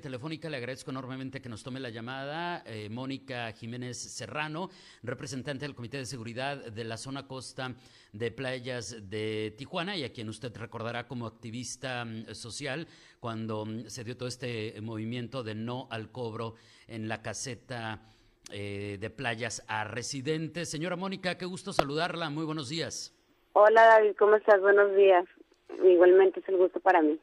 telefónica le agradezco enormemente que nos tome la llamada eh, Mónica Jiménez Serrano, representante del Comité de Seguridad de la zona costa de playas de Tijuana y a quien usted recordará como activista mm, social cuando mm, se dio todo este movimiento de no al cobro en la caseta eh, de playas a residentes. Señora Mónica, qué gusto saludarla. Muy buenos días. Hola David, ¿cómo estás? Buenos días. Igualmente es el gusto para mí.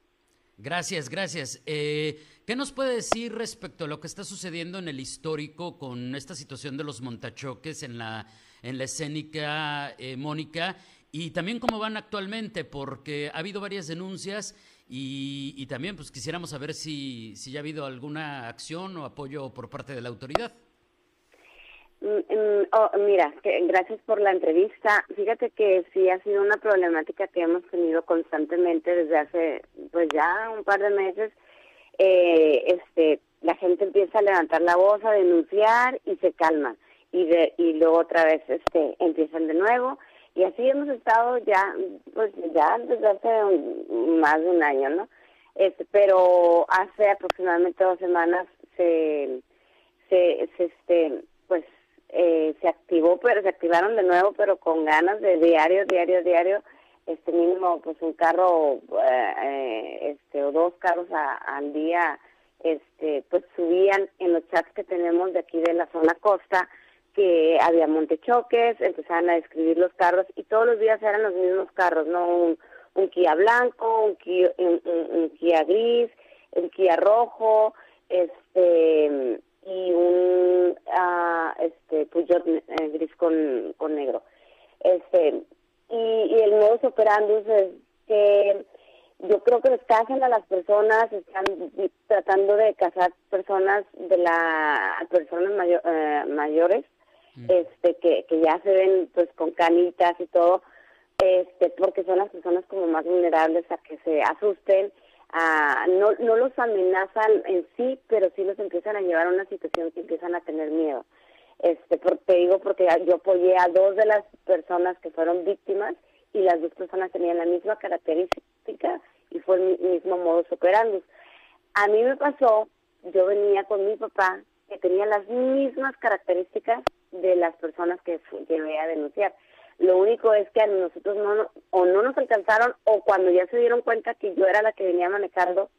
Gracias, gracias. Eh, ¿Qué nos puede decir respecto a lo que está sucediendo en el histórico con esta situación de los montachoques en la, en la escénica, eh, Mónica? Y también cómo van actualmente, porque ha habido varias denuncias y, también pues quisiéramos saber si, si ya ha habido alguna acción o apoyo por parte de la autoridad. Mm, mm, oh, mira, gracias por la entrevista. Fíjate que sí ha sido una problemática que hemos tenido constantemente desde hace, pues ya un par de meses. Eh, este, la gente empieza a levantar la voz, a denunciar y se calma y de, y luego otra vez, este, empiezan de nuevo y así hemos estado ya, pues ya desde hace más de un año, ¿no? Este, pero hace aproximadamente dos semanas se, se, se este, eh, se activó, pero se activaron de nuevo, pero con ganas de diario, diario, diario, este mínimo, pues un carro, eh, eh, este o dos carros al día, este, pues subían en los chats que tenemos de aquí de la zona costa, que había montechoques, empezaban a describir los carros y todos los días eran los mismos carros, no un, un Kia blanco, un Kia, un Kia gris, un Kia rojo, este y un uh, este Peugeot eh, gris con, con negro. Este y, y el modo operandus es que yo creo que les casan a las personas, están tratando de casar personas de la personas eh, mayores, mm. este que, que ya se ven pues con canitas y todo, este porque son las personas como más vulnerables a que se asusten no, no los amenazan en sí, pero sí los empiezan a llevar a una situación que empiezan a tener miedo. Este, te digo porque yo apoyé a dos de las personas que fueron víctimas y las dos personas tenían la misma característica y fue el mismo modo operandi. A mí me pasó, yo venía con mi papá que tenía las mismas características de las personas que llevé a denunciar. Lo único es que a nosotros no, o no nos alcanzaron o cuando ya se dieron cuenta que yo era la que venía manejando,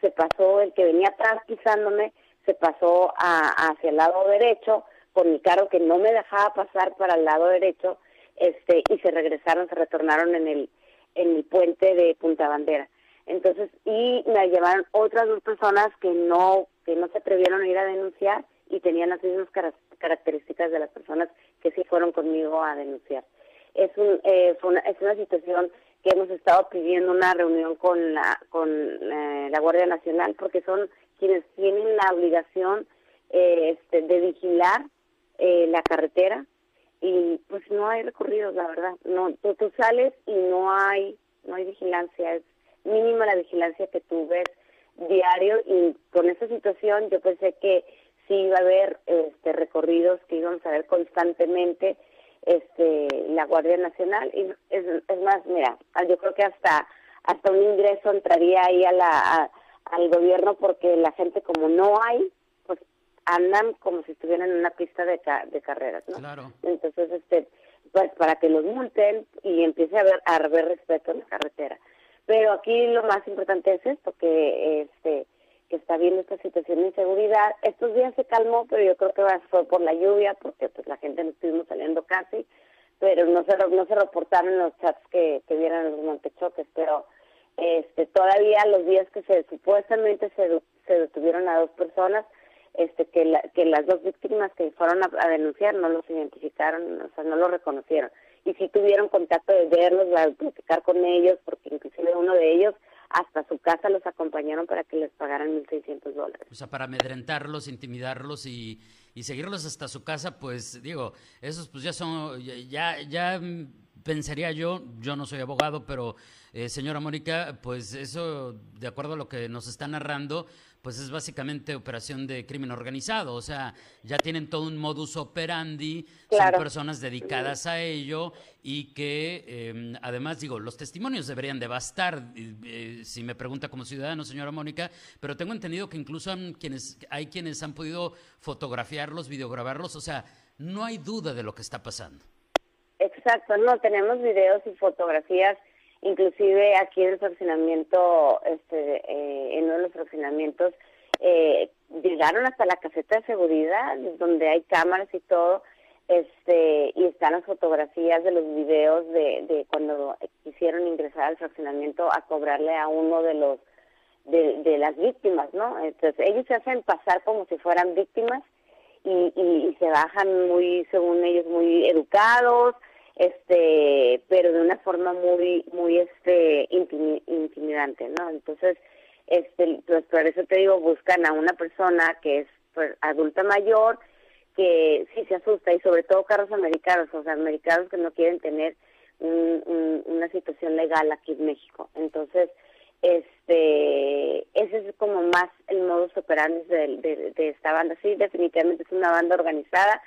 se pasó el que venía atrás pisándome, se pasó a, hacia el lado derecho con mi carro que no me dejaba pasar para el lado derecho este y se regresaron, se retornaron en el en el puente de Punta Bandera. Entonces, y me llevaron otras dos personas que no que no se atrevieron a ir a denunciar y tenían las mismas características de las personas que sí fueron conmigo a denunciar. Es, un, eh, una, es una situación que hemos estado pidiendo una reunión con la, con eh, la Guardia Nacional porque son quienes tienen la obligación eh, este, de vigilar eh, la carretera y pues no hay recorridos, la verdad. No, tú, tú sales y no hay no hay vigilancia, es mínima la vigilancia que tú ves diario y con esa situación yo pensé que sí iba a haber este, recorridos que íbamos a ver constantemente este, la Guardia Nacional y es, es más, mira, yo creo que hasta hasta un ingreso entraría ahí a la al gobierno porque la gente como no hay, pues andan como si estuvieran en una pista de, de carreras, ¿no? Claro. Entonces, este, pues para que los multen y empiece a haber, a haber respeto en la carretera. Pero aquí lo más importante es esto, que este que está viendo esta situación de inseguridad. Estos días se calmó, pero yo creo que fue por la lluvia, porque pues la gente no estuvimos saliendo casi, pero no se no se reportaron los chats que, que vieran los montechoques, pero este todavía los días que se supuestamente se, se detuvieron a dos personas, este que la, que las dos víctimas que fueron a, denunciar no los identificaron, o sea, no los reconocieron. Y sí tuvieron contacto de verlos, de platicar con ellos, porque inclusive uno de ellos hasta su casa los acompañaron para que les pagaran 1.600 dólares. O sea, para amedrentarlos, intimidarlos y, y seguirlos hasta su casa, pues digo, esos pues ya son, ya, ya pensaría yo, yo no soy abogado, pero eh, señora Mónica, pues eso, de acuerdo a lo que nos está narrando, pues es básicamente operación de crimen organizado, o sea, ya tienen todo un modus operandi, son personas dedicadas a ello y que em, además digo, los testimonios deberían de bastar, eh, si me pregunta como ciudadano, señora Mónica, pero tengo entendido que incluso quienes, hay quienes han podido fotografiarlos, videograbarlos, o sea, no hay duda de lo que está pasando. Exacto, no, tenemos videos y fotografías inclusive aquí en el fraccionamiento, este, eh, llegaron hasta la caseta de seguridad, donde hay cámaras y todo, este, y están las fotografías de los videos de, de cuando quisieron ingresar al fraccionamiento a cobrarle a uno de los de, las víctimas, ¿no? Entonces ellos se hacen pasar como si fueran víctimas y, y se bajan muy, según ellos, muy educados, este pero de una forma muy muy este intimidante no entonces este pues por eso te digo buscan a una persona que es pues, adulta mayor que sí se asusta y sobre todo carros americanos o sea americanos que no quieren tener una situación legal aquí en México entonces este ese es como más el modus operandi de, de, de esta banda sí definitivamente es una banda organizada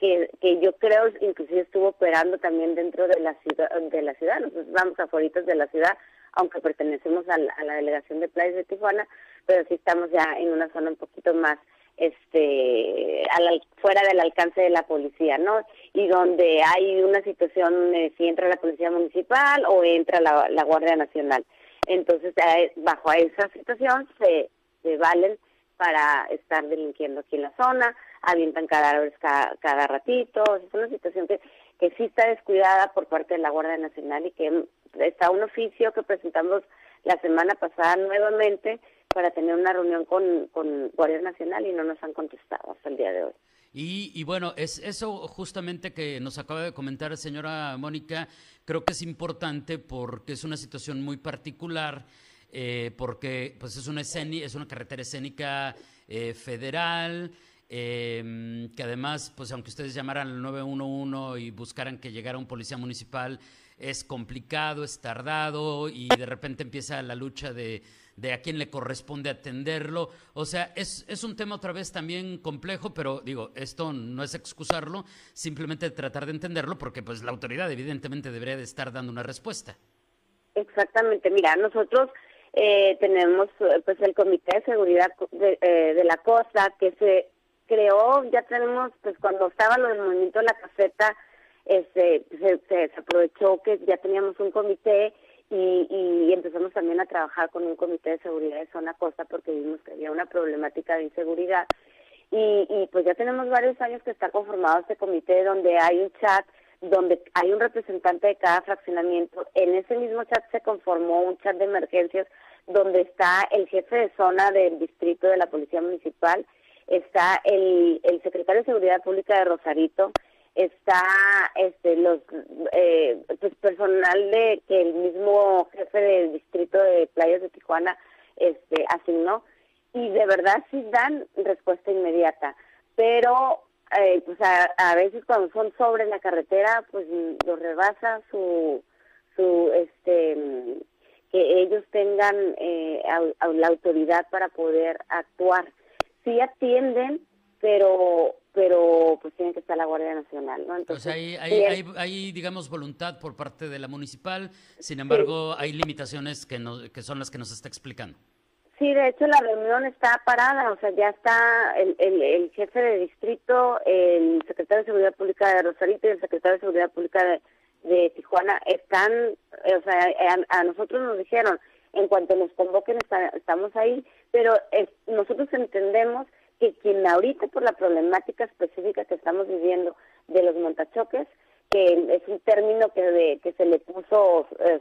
que, que yo creo inclusive estuvo operando también dentro de la ciudad, de la ciudad. Nosotros vamos afuera de la ciudad, aunque pertenecemos a la, delegación de playas de Tijuana, pero sí estamos ya en una zona un poquito más este al, fuera del alcance de la policía, ¿no? Y donde hay una situación, eh, si entra la policía municipal o entra la, la Guardia Nacional. Entonces, bajo esa situación se, se valen para estar delinquiendo aquí en la zona, avientan cadáveres cada, cada ratito, es una situación que, que sí está descuidada por parte de la Guardia Nacional y que está un oficio que presentamos la semana pasada nuevamente para tener una reunión con, con Guardia Nacional y no nos han contestado hasta el día de hoy. Y, y, bueno, es eso justamente que nos acaba de comentar señora Mónica, creo que es importante porque es una situación muy particular eh, porque pues es una, es una carretera escénica eh, federal, em, que además, pues aunque ustedes llamaran al 911 y buscaran que llegara un policía municipal, es complicado, es tardado y de repente empieza la lucha de, de a quién le corresponde atenderlo. O sea, es, es un tema otra vez también complejo, pero digo, esto no es excusarlo, simplemente tratar de entenderlo porque pues la autoridad evidentemente debería de estar dando una respuesta. Exactamente, mira, nosotros eh, tenemos pues el Comité de Seguridad de, eh, de, la Costa que se creó, ya tenemos, pues cuando estaba lo del movimiento de la caseta, este, se, se, aprovechó que ya teníamos un comité y, y, empezamos también a trabajar con un comité de seguridad de zona costa porque vimos que había una problemática de inseguridad y, y pues ya tenemos varios años que está conformado este comité donde hay un chat donde hay un representante de cada fraccionamiento. En ese mismo chat se conformó un chat de emergencias donde está el jefe de zona del distrito de la Policía Municipal, está el, el secretario de Seguridad Pública de Rosarito, está este los eh, pues personal de que el mismo jefe del distrito de playas de Tijuana este asignó y de verdad sí dan respuesta inmediata pero eh, pues a, veces cuando son sobre la carretera, pues los rebasa su, su, este, que ellos tengan eh, la autoridad para poder actuar. Sí atienden, pero pero pues tiene que estar la Guardia Nacional, ¿no? Entonces, hay, hay, hay, digamos, voluntad por parte de la municipal, sin embargo, hay limitaciones que, no, que son las que nos está explicando. Sí, de hecho la reunión está parada, o sea, ya está el, el, el, jefe de distrito, el secretario de Seguridad Pública de Rosarito y el secretario de Seguridad Pública de, de Tijuana están, o sea, a, nosotros nos dijeron, en cuanto nos convoquen estamos ahí, pero nosotros entendemos que quien ahorita por la problemática específica que estamos viviendo de los montachoques, que es un término que, de, que se le puso eh,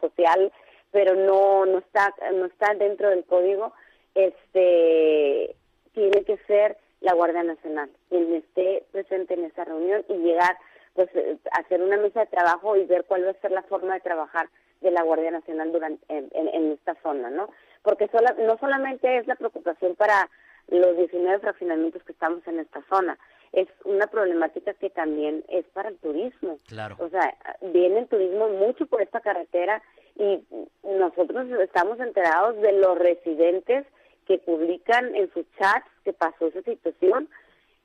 social pero no no está no está dentro del código este tiene que ser la Guardia Nacional quien esté presente en esa reunión y llegar pues eh, hacer una mesa de trabajo y ver cuál va a ser la forma de trabajar de la Guardia Nacional durante en, en, esta zona no porque sola, no solamente es la preocupación para los 19 fraccionamientos que estamos en esta zona es una problemática que también es para el turismo. Claro. O sea, viene el turismo mucho por esta carretera y nosotros estamos enterados de los residentes que publican en sus chats que pasó esa situación,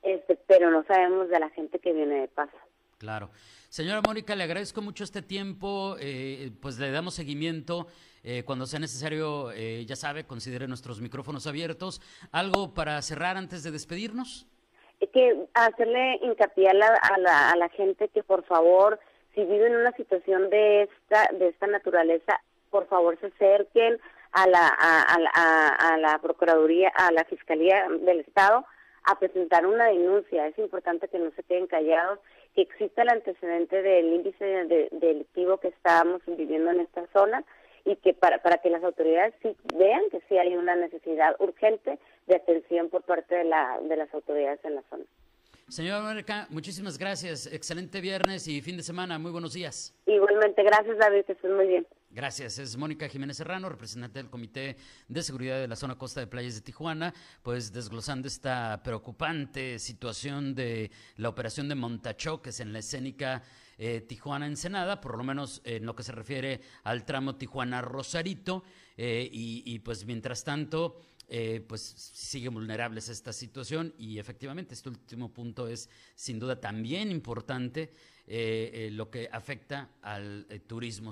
este, pero no sabemos de la gente que viene de paso. Claro. Señora Mónica, le agradezco mucho este tiempo, eh, pues le damos seguimiento. Eh, cuando sea necesario, eh, ya sabe, considere nuestros micrófonos abiertos. ¿Algo para cerrar antes de despedirnos? Que hacerle hincapié a la, a la, a la gente que por favor, si viven una situación de esta, de esta naturaleza, por favor se acerquen a la, a, a, la Procuraduría, a la Fiscalía del Estado a presentar una denuncia. Es importante que no se queden callados, que exista el antecedente del índice de, delictivo que estamos viviendo en esta zona y que para, para que las autoridades sí vean que sí hay una necesidad urgente de atención por parte de, la, de las autoridades en la zona. Señora Mónica, muchísimas gracias. Excelente viernes y fin de semana. Muy buenos días. Igualmente, gracias David, que estés muy bien. Gracias. Es Mónica Jiménez Serrano, representante del Comité de Seguridad de la Zona Costa de Playas de Tijuana, pues desglosando esta preocupante situación de la operación de montachoques en la escénica eh, Tijuana-Ensenada, por lo menos en lo que se refiere al tramo Tijuana-Rosarito, eh, y, pues mientras tanto eh, pues sigue vulnerables esta situación y efectivamente este último punto es sin duda también importante eh, eh, lo que afecta al turismo.